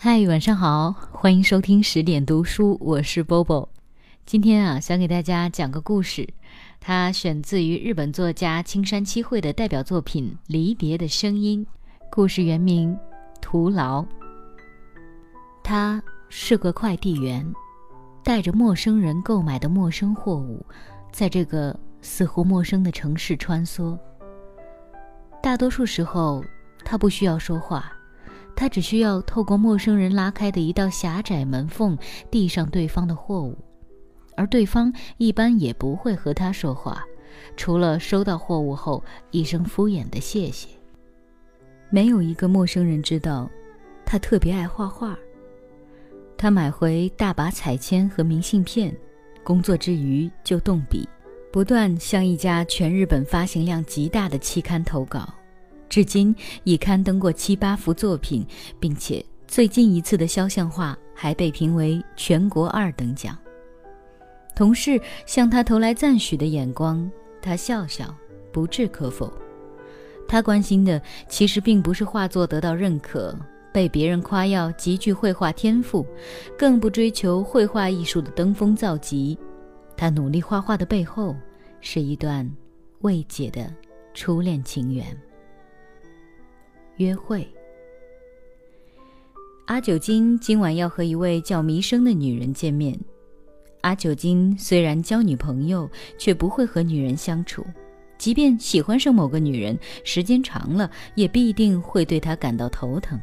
嗨，晚上好，欢迎收听十点读书，我是 Bobo。今天啊，想给大家讲个故事，它选自于日本作家青山七惠的代表作品《离别的声音》。故事原名《徒劳》。他是个快递员，带着陌生人购买的陌生货物，在这个似乎陌生的城市穿梭。大多数时候，他不需要说话。他只需要透过陌生人拉开的一道狭窄门缝递上对方的货物，而对方一般也不会和他说话，除了收到货物后一声敷衍的谢谢。没有一个陌生人知道，他特别爱画画。他买回大把彩铅和明信片，工作之余就动笔，不断向一家全日本发行量极大的期刊投稿。至今已刊登过七八幅作品，并且最近一次的肖像画还被评为全国二等奖。同事向他投来赞许的眼光，他笑笑，不置可否。他关心的其实并不是画作得到认可，被别人夸耀极具绘画天赋，更不追求绘画艺术的登峰造极。他努力画画的背后，是一段未解的初恋情缘。约会。阿九金今晚要和一位叫弥生的女人见面。阿九金虽然交女朋友，却不会和女人相处。即便喜欢上某个女人，时间长了也必定会对她感到头疼。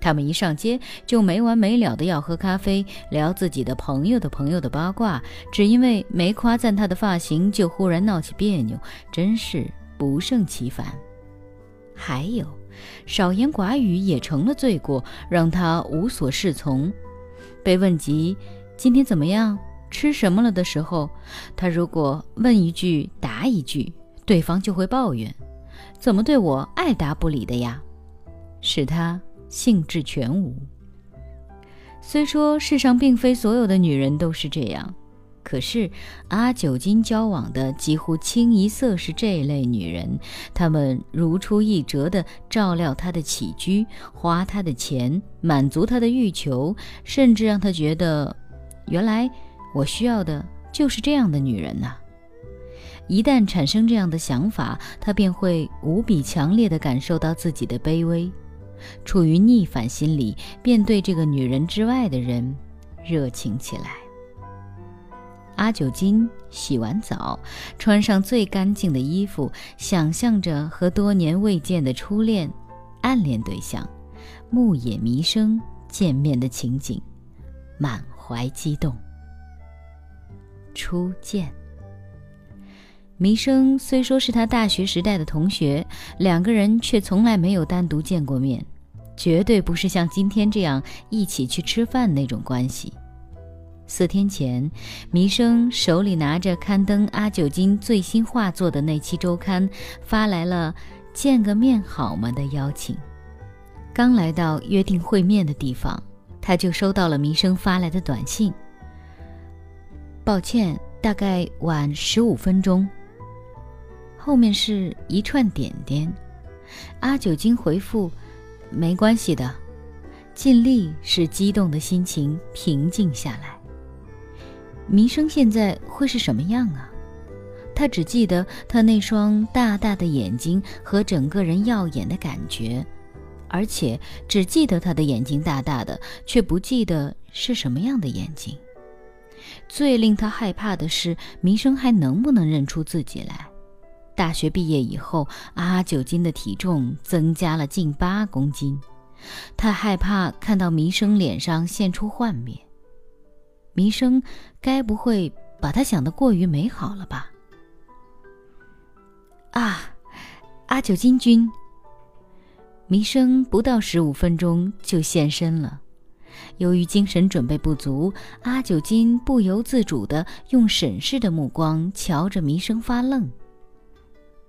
他们一上街就没完没了的要喝咖啡，聊自己的朋友的朋友的八卦，只因为没夸赞她的发型就忽然闹起别扭，真是不胜其烦。还有。少言寡语也成了罪过，让他无所适从。被问及今天怎么样、吃什么了的时候，他如果问一句答一句，对方就会抱怨：“怎么对我爱答不理的呀？”使他兴致全无。虽说世上并非所有的女人都是这样。可是，阿九金交往的几乎清一色是这类女人，她们如出一辙地照料他的起居，花他的钱，满足他的欲求，甚至让他觉得，原来我需要的就是这样的女人呐。一旦产生这样的想法，他便会无比强烈地感受到自己的卑微，处于逆反心理，便对这个女人之外的人热情起来。阿九金洗完澡，穿上最干净的衣服，想象着和多年未见的初恋、暗恋对象牧野弥生见面的情景，满怀激动。初见，弥生虽说是他大学时代的同学，两个人却从来没有单独见过面，绝对不是像今天这样一起去吃饭那种关系。四天前，弥生手里拿着刊登阿九金最新画作的那期周刊，发来了“见个面好吗”的邀请。刚来到约定会面的地方，他就收到了弥生发来的短信：“抱歉，大概晚十五分钟。”后面是一串点点。阿九金回复：“没关系的。”尽力使激动的心情平静下来。弥生现在会是什么样啊？他只记得他那双大大的眼睛和整个人耀眼的感觉，而且只记得他的眼睛大大的，却不记得是什么样的眼睛。最令他害怕的是，弥生还能不能认出自己来？大学毕业以后，阿九金的体重增加了近八公斤，他害怕看到弥生脸上现出幻灭。弥生该不会把他想得过于美好了吧？啊，阿九金君。弥生不到十五分钟就现身了。由于精神准备不足，阿九金不由自主地用审视的目光瞧着弥生发愣。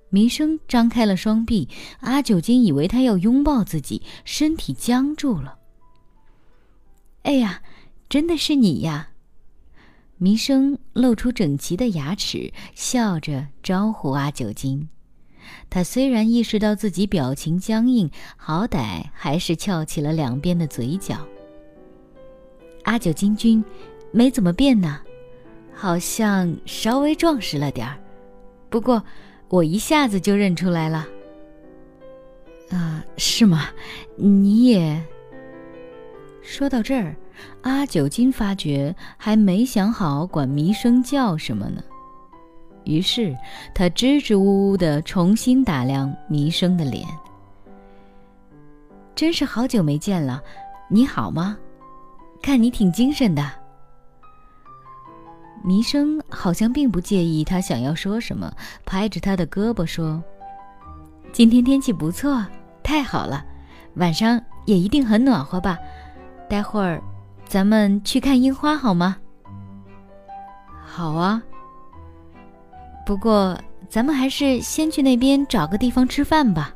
弥生张开了双臂，阿九金以为他要拥抱自己，身体僵住了。哎呀，真的是你呀！弥生露出整齐的牙齿，笑着招呼阿九金。他虽然意识到自己表情僵硬，好歹还是翘起了两边的嘴角。阿九金君，没怎么变呢，好像稍微壮实了点儿，不过我一下子就认出来了。啊，是吗？你也……说到这儿，阿九金发觉还没想好管弥生叫什么呢。于是他支支吾吾地重新打量弥生的脸。真是好久没见了，你好吗？看你挺精神的。弥生好像并不介意他想要说什么，拍着他的胳膊说：“今天天气不错，太好了，晚上也一定很暖和吧？待会儿咱们去看樱花好吗？”“好啊。”不过，咱们还是先去那边找个地方吃饭吧。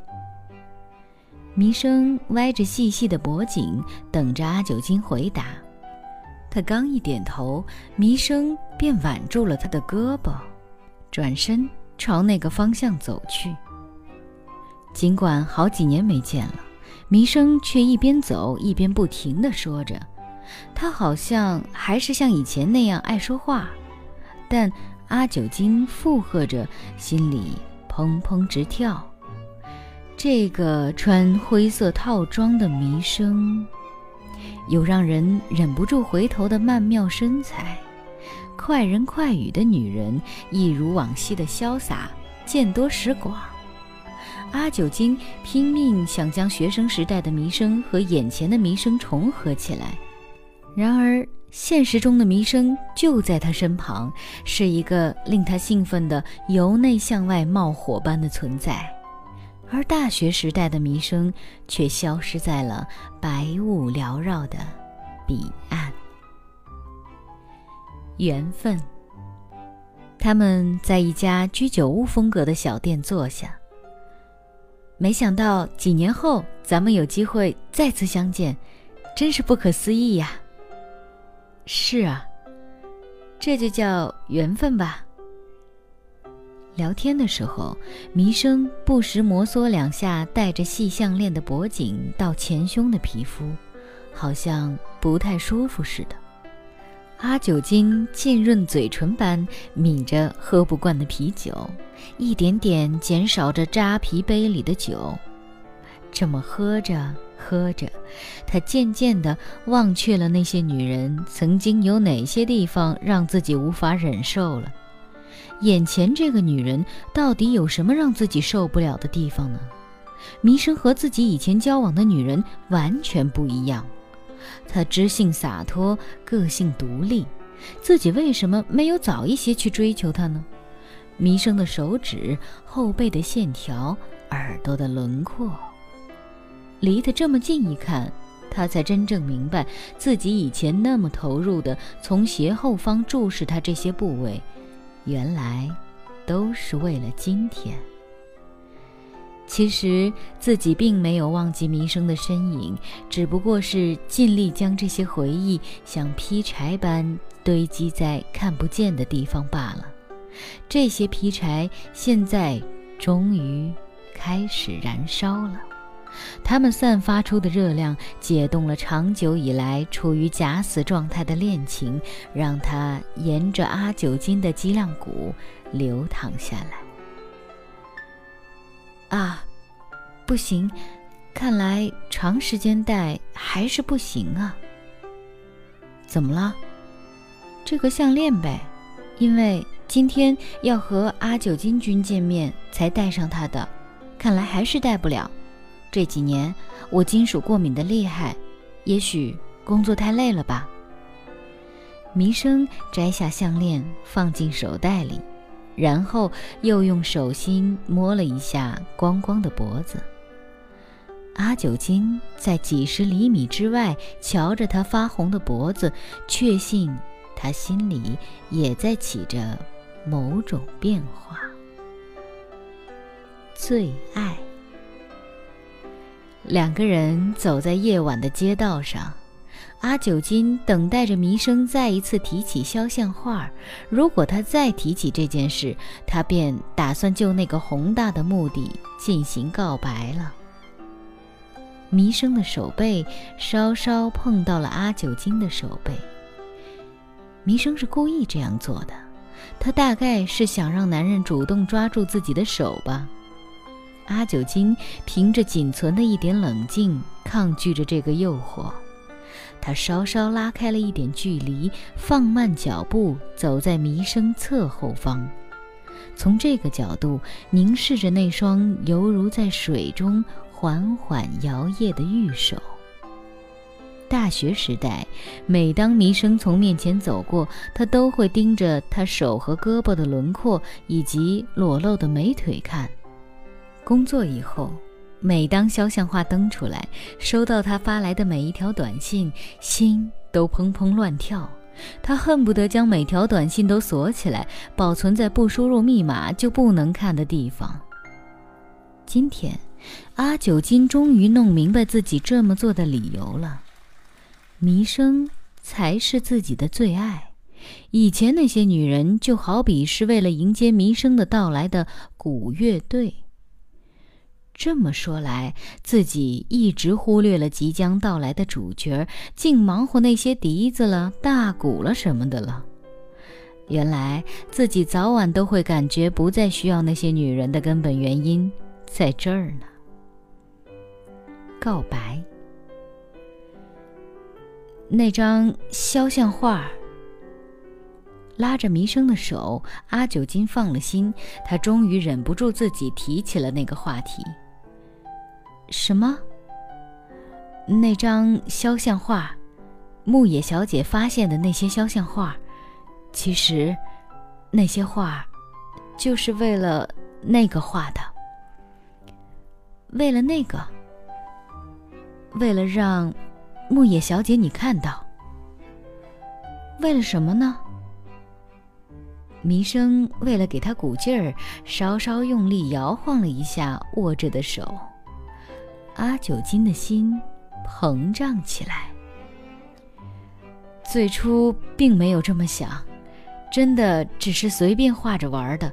弥生歪着细细的脖颈，等着阿九金回答。他刚一点头，弥生便挽住了他的胳膊，转身朝那个方向走去。尽管好几年没见了，弥生却一边走一边不停地说着。他好像还是像以前那样爱说话，但……阿九金附和着，心里砰砰直跳。这个穿灰色套装的弥生，有让人忍不住回头的曼妙身材，快人快语的女人，一如往昔的潇洒，见多识广。阿九金拼命想将学生时代的弥生和眼前的弥生重合起来，然而。现实中的弥生就在他身旁，是一个令他兴奋的由内向外冒火般的存在，而大学时代的弥生却消失在了白雾缭绕的彼岸。缘分。他们在一家居酒屋风格的小店坐下。没想到几年后咱们有机会再次相见，真是不可思议呀！是啊，这就叫缘分吧。聊天的时候，弥生不时摩挲两下戴着细项链的脖颈到前胸的皮肤，好像不太舒服似的。阿九金浸润嘴唇般抿着喝不惯的啤酒，一点点减少着扎啤杯里的酒，这么喝着。喝着，他渐渐地忘却了那些女人曾经有哪些地方让自己无法忍受了。眼前这个女人到底有什么让自己受不了的地方呢？弥生和自己以前交往的女人完全不一样。她知性洒脱，个性独立，自己为什么没有早一些去追求她呢？弥生的手指、后背的线条、耳朵的轮廓。离得这么近一看，他才真正明白自己以前那么投入的从斜后方注视他这些部位，原来都是为了今天。其实自己并没有忘记弥生的身影，只不过是尽力将这些回忆像劈柴般堆积在看不见的地方罢了。这些劈柴现在终于开始燃烧了。它们散发出的热量解冻了长久以来处于假死状态的恋情，让它沿着阿九金的脊梁骨流淌下来。啊，不行，看来长时间戴还是不行啊。怎么了？这个项链呗，因为今天要和阿九金君见面才戴上它的，看来还是戴不了。这几年我金属过敏的厉害，也许工作太累了吧。弥生摘下项链放进手袋里，然后又用手心摸了一下光光的脖子。阿九金在几十厘米之外瞧着他发红的脖子，确信他心里也在起着某种变化。最爱。两个人走在夜晚的街道上，阿九金等待着弥生再一次提起肖像画。如果他再提起这件事，他便打算就那个宏大的目的进行告白了。弥生的手背稍稍碰到了阿九金的手背。弥生是故意这样做的，他大概是想让男人主动抓住自己的手吧。阿九金凭着仅存的一点冷静，抗拒着这个诱惑。他稍稍拉开了一点距离，放慢脚步，走在弥生侧后方，从这个角度凝视着那双犹如在水中缓缓摇曳的玉手。大学时代，每当弥生从面前走过，他都会盯着他手和胳膊的轮廓以及裸露的美腿看。工作以后。每当肖像画登出来，收到他发来的每一条短信，心都砰砰乱跳。他恨不得将每条短信都锁起来，保存在不输入密码就不能看的地方。今天，阿九金终于弄明白自己这么做的理由了。弥生才是自己的最爱。以前那些女人就好比是为了迎接弥生的到来的鼓乐队。这么说来，自己一直忽略了即将到来的主角，竟忙活那些笛子了、大鼓了什么的了。原来自己早晚都会感觉不再需要那些女人的根本原因，在这儿呢。告白，那张肖像画。拉着弥生的手，阿九金放了心，他终于忍不住自己提起了那个话题。什么？那张肖像画，牧野小姐发现的那些肖像画，其实，那些画，就是为了那个画的。为了那个，为了让牧野小姐你看到。为了什么呢？弥生为了给他鼓劲儿，稍稍用力摇晃了一下握着的手。阿九金的心膨胀起来。最初并没有这么想，真的只是随便画着玩的。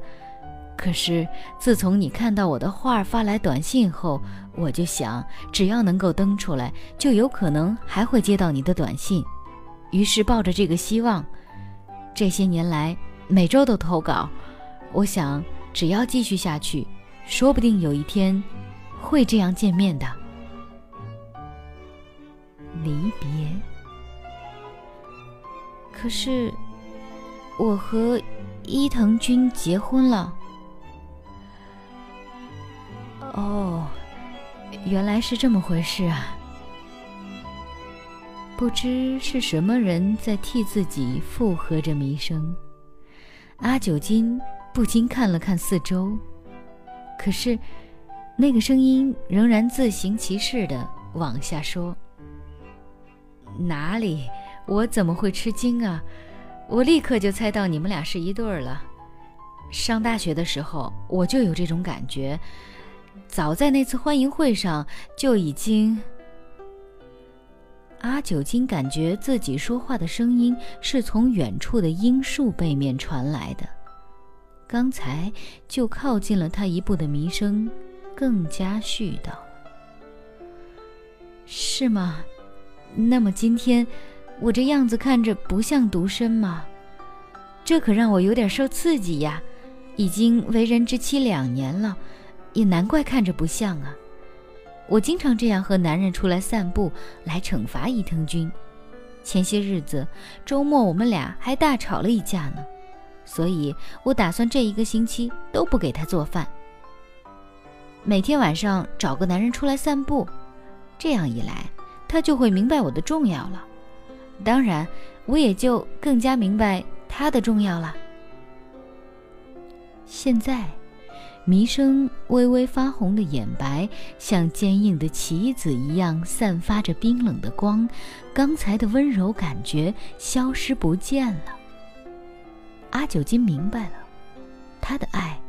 可是自从你看到我的画发来短信后，我就想，只要能够登出来，就有可能还会接到你的短信。于是抱着这个希望，这些年来每周都投稿。我想，只要继续下去，说不定有一天。会这样见面的。离别。可是，我和伊藤君结婚了。哦，原来是这么回事啊！不知是什么人在替自己附和着弥生。阿九金不禁看了看四周，可是。那个声音仍然自行其事的往下说：“哪里？我怎么会吃惊啊？我立刻就猜到你们俩是一对儿了。上大学的时候我就有这种感觉，早在那次欢迎会上就已经……”阿九金感觉自己说话的声音是从远处的樱树背面传来的，刚才就靠近了他一步的弥生。更加絮叨了，是吗？那么今天我这样子看着不像独身吗？这可让我有点受刺激呀！已经为人之妻两年了，也难怪看着不像啊。我经常这样和男人出来散步，来惩罚伊藤君。前些日子周末我们俩还大吵了一架呢，所以我打算这一个星期都不给他做饭。每天晚上找个男人出来散步，这样一来，他就会明白我的重要了。当然，我也就更加明白他的重要了。现在，弥生微微发红的眼白像坚硬的棋子一样散发着冰冷的光，刚才的温柔感觉消失不见了。阿九金明白了，他的爱。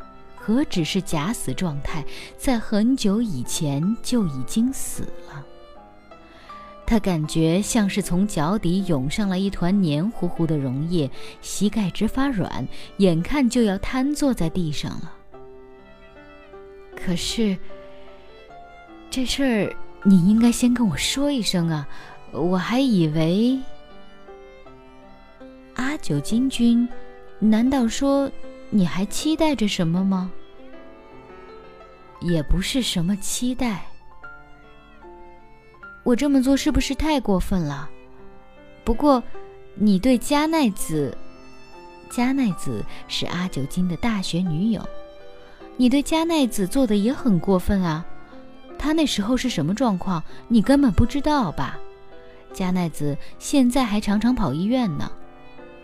何止是假死状态，在很久以前就已经死了。他感觉像是从脚底涌上了一团黏糊糊的溶液，膝盖直发软，眼看就要瘫坐在地上了。可是，这事儿你应该先跟我说一声啊！我还以为阿九金君，难道说你还期待着什么吗？也不是什么期待。我这么做是不是太过分了？不过，你对加奈子，加奈子是阿久金的大学女友。你对加奈子做的也很过分啊！她那时候是什么状况，你根本不知道吧？加奈子现在还常常跑医院呢。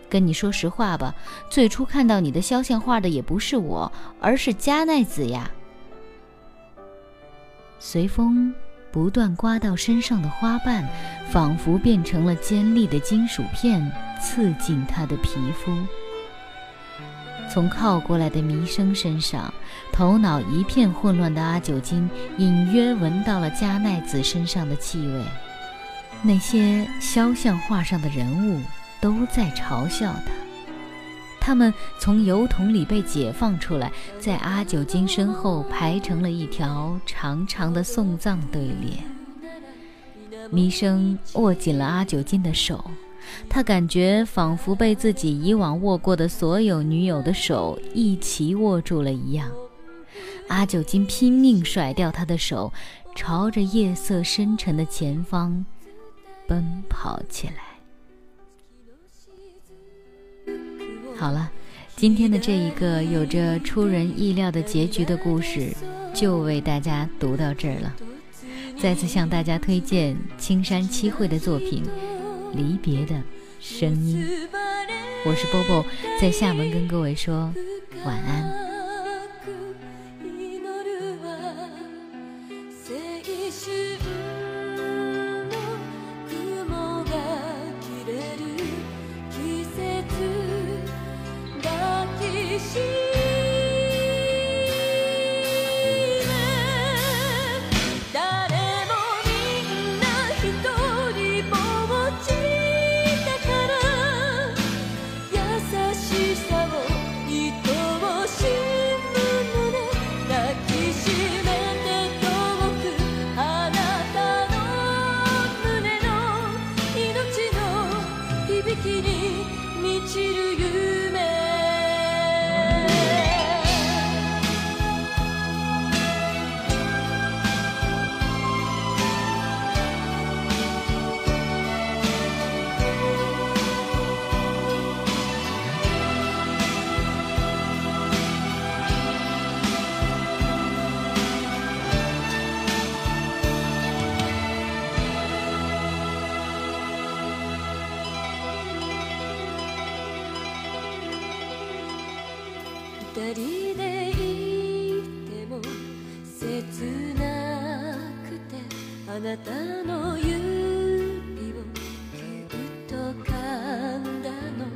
跟你说实话吧，最初看到你的肖像画的也不是我，而是加奈子呀。随风不断刮到身上的花瓣，仿佛变成了尖利的金属片，刺进他的皮肤。从靠过来的弥生身上，头脑一片混乱的阿九金隐约闻到了加奈子身上的气味。那些肖像画上的人物都在嘲笑他。他们从油桶里被解放出来，在阿九金身后排成了一条长长的送葬队列。弥生握紧了阿九金的手。他感觉仿佛被自己以往握过的所有女友的手一齐握住了一样。阿九金拼命甩掉他的手，朝着夜色深沉的前方奔跑起来。好了，今天的这一个有着出人意料的结局的故事，就为大家读到这儿了。再次向大家推荐青山七惠的作品。离别的声音，我是波波，在厦门跟各位说晚安。二人でいても切なくてあなたの指をぎゅっと噛んだの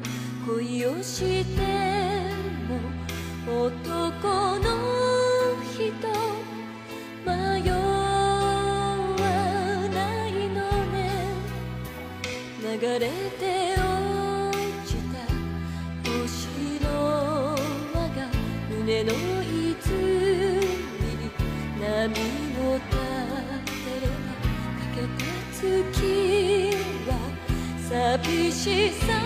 恋をしても男の人迷わないのね流れての泉波を立てればかけた月は寂しさ。